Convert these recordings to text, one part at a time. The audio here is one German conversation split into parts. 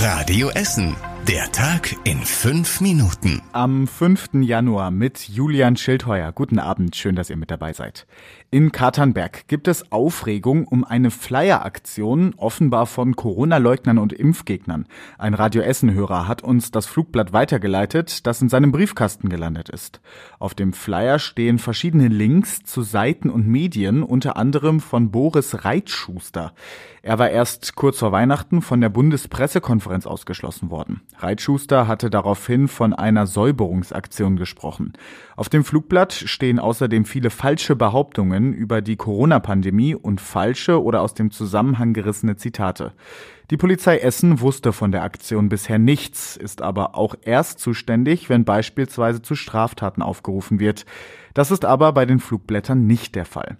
Radio Essen. Der Tag in fünf Minuten. Am 5. Januar mit Julian Schildheuer. Guten Abend, schön, dass ihr mit dabei seid. In Katernberg gibt es Aufregung um eine Flyer-Aktion, offenbar von Corona-Leugnern und Impfgegnern. Ein Radio Essen-Hörer hat uns das Flugblatt weitergeleitet, das in seinem Briefkasten gelandet ist. Auf dem Flyer stehen verschiedene Links zu Seiten und Medien, unter anderem von Boris Reitschuster. Er war erst kurz vor Weihnachten von der Bundespressekonferenz ausgeschlossen worden. Reitschuster hatte daraufhin von einer Säuberungsaktion gesprochen. Auf dem Flugblatt stehen außerdem viele falsche Behauptungen über die Corona-Pandemie und falsche oder aus dem Zusammenhang gerissene Zitate. Die Polizei Essen wusste von der Aktion bisher nichts, ist aber auch erst zuständig, wenn beispielsweise zu Straftaten aufgerufen wird. Das ist aber bei den Flugblättern nicht der Fall.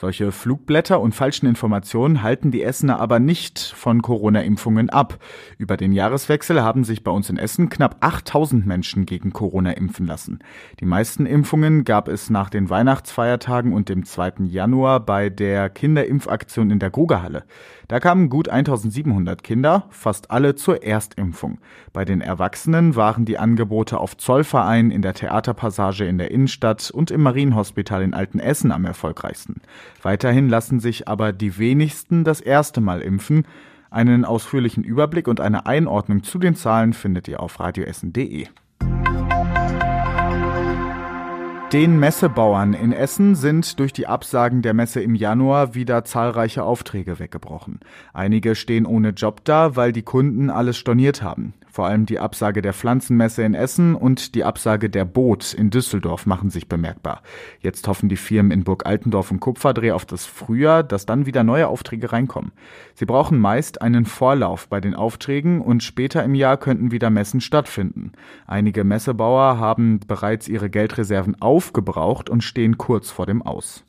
Solche Flugblätter und falschen Informationen halten die Essener aber nicht von Corona-Impfungen ab. Über den Jahreswechsel haben sich bei uns in Essen knapp 8000 Menschen gegen Corona impfen lassen. Die meisten Impfungen gab es nach den Weihnachtsfeiertagen und dem 2. Januar bei der Kinderimpfaktion in der Grugerhalle. Da kamen gut 1700 Kinder, fast alle zur Erstimpfung. Bei den Erwachsenen waren die Angebote auf Zollverein, in der Theaterpassage in der Innenstadt und im Marienhospital in Altenessen am erfolgreichsten. Weiterhin lassen sich aber die wenigsten das erste Mal impfen. Einen ausführlichen Überblick und eine Einordnung zu den Zahlen findet ihr auf radioessen.de. Den Messebauern in Essen sind durch die Absagen der Messe im Januar wieder zahlreiche Aufträge weggebrochen. Einige stehen ohne Job da, weil die Kunden alles storniert haben. Vor allem die Absage der Pflanzenmesse in Essen und die Absage der Boot in Düsseldorf machen sich bemerkbar. Jetzt hoffen die Firmen in Burg Altendorf und Kupferdreh auf das Frühjahr, dass dann wieder neue Aufträge reinkommen. Sie brauchen meist einen Vorlauf bei den Aufträgen und später im Jahr könnten wieder Messen stattfinden. Einige Messebauer haben bereits ihre Geldreserven aufgebraucht und stehen kurz vor dem Aus.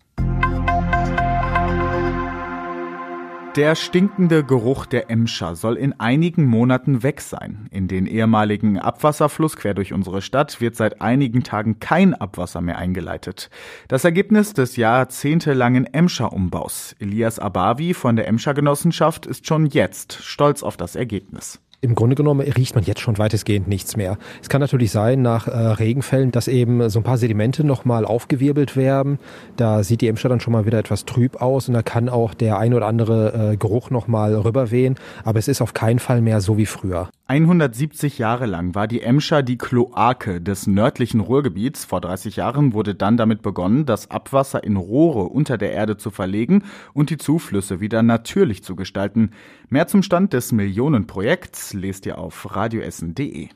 Der stinkende Geruch der Emscher soll in einigen Monaten weg sein. In den ehemaligen Abwasserfluss quer durch unsere Stadt wird seit einigen Tagen kein Abwasser mehr eingeleitet. Das Ergebnis des jahrzehntelangen Emscher-Umbaus. Elias Abavi von der Emscher Genossenschaft ist schon jetzt stolz auf das Ergebnis im Grunde genommen riecht man jetzt schon weitestgehend nichts mehr. Es kann natürlich sein, nach äh, Regenfällen, dass eben so ein paar Sedimente nochmal aufgewirbelt werden. Da sieht die Emscher dann schon mal wieder etwas trüb aus und da kann auch der ein oder andere äh, Geruch nochmal rüberwehen. Aber es ist auf keinen Fall mehr so wie früher. 170 Jahre lang war die Emscher die Kloake des nördlichen Ruhrgebiets. Vor 30 Jahren wurde dann damit begonnen, das Abwasser in Rohre unter der Erde zu verlegen und die Zuflüsse wieder natürlich zu gestalten. Mehr zum Stand des Millionenprojekts lest ihr auf radioessen.de.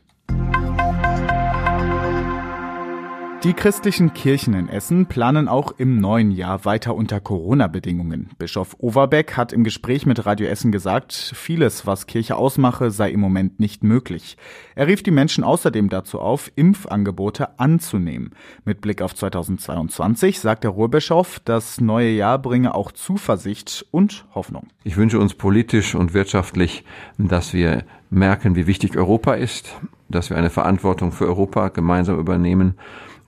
Die christlichen Kirchen in Essen planen auch im neuen Jahr weiter unter Corona-Bedingungen. Bischof Overbeck hat im Gespräch mit Radio Essen gesagt, vieles, was Kirche ausmache, sei im Moment nicht möglich. Er rief die Menschen außerdem dazu auf, Impfangebote anzunehmen. Mit Blick auf 2022 sagt der Ruhrbischof, das neue Jahr bringe auch Zuversicht und Hoffnung. Ich wünsche uns politisch und wirtschaftlich, dass wir merken, wie wichtig Europa ist, dass wir eine Verantwortung für Europa gemeinsam übernehmen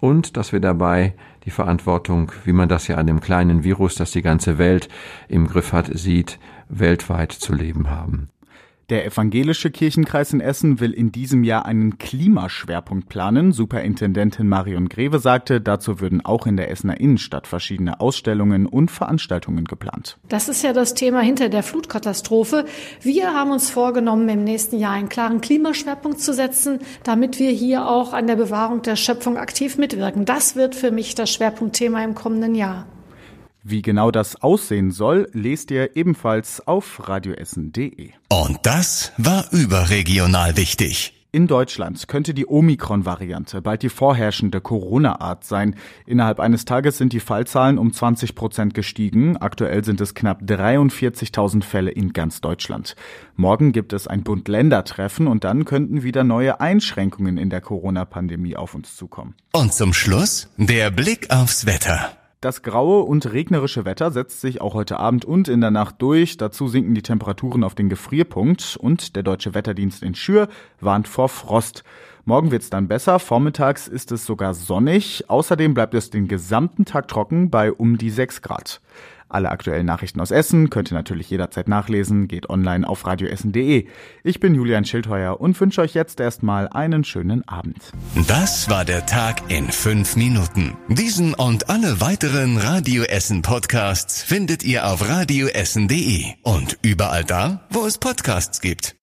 und dass wir dabei die Verantwortung, wie man das ja an dem kleinen Virus, das die ganze Welt im Griff hat, sieht, weltweit zu leben haben. Der evangelische Kirchenkreis in Essen will in diesem Jahr einen Klimaschwerpunkt planen. Superintendentin Marion Greve sagte, dazu würden auch in der Essener Innenstadt verschiedene Ausstellungen und Veranstaltungen geplant. Das ist ja das Thema hinter der Flutkatastrophe. Wir haben uns vorgenommen, im nächsten Jahr einen klaren Klimaschwerpunkt zu setzen, damit wir hier auch an der Bewahrung der Schöpfung aktiv mitwirken. Das wird für mich das Schwerpunktthema im kommenden Jahr. Wie genau das aussehen soll, lest ihr ebenfalls auf radioessen.de. Und das war überregional wichtig. In Deutschland könnte die Omikron-Variante bald die vorherrschende Corona-Art sein. Innerhalb eines Tages sind die Fallzahlen um 20 Prozent gestiegen. Aktuell sind es knapp 43.000 Fälle in ganz Deutschland. Morgen gibt es ein Bund-Länder-Treffen und dann könnten wieder neue Einschränkungen in der Corona-Pandemie auf uns zukommen. Und zum Schluss der Blick aufs Wetter. Das graue und regnerische Wetter setzt sich auch heute Abend und in der Nacht durch. Dazu sinken die Temperaturen auf den Gefrierpunkt und der deutsche Wetterdienst in Schür warnt vor Frost. Morgen wird's dann besser, vormittags ist es sogar sonnig. Außerdem bleibt es den gesamten Tag trocken bei um die 6 Grad. Alle aktuellen Nachrichten aus Essen könnt ihr natürlich jederzeit nachlesen, geht online auf radioessen.de. Ich bin Julian Schildheuer und wünsche euch jetzt erstmal einen schönen Abend. Das war der Tag in fünf Minuten. Diesen und alle weiteren Radio Essen Podcasts findet ihr auf radioessen.de und überall da, wo es Podcasts gibt.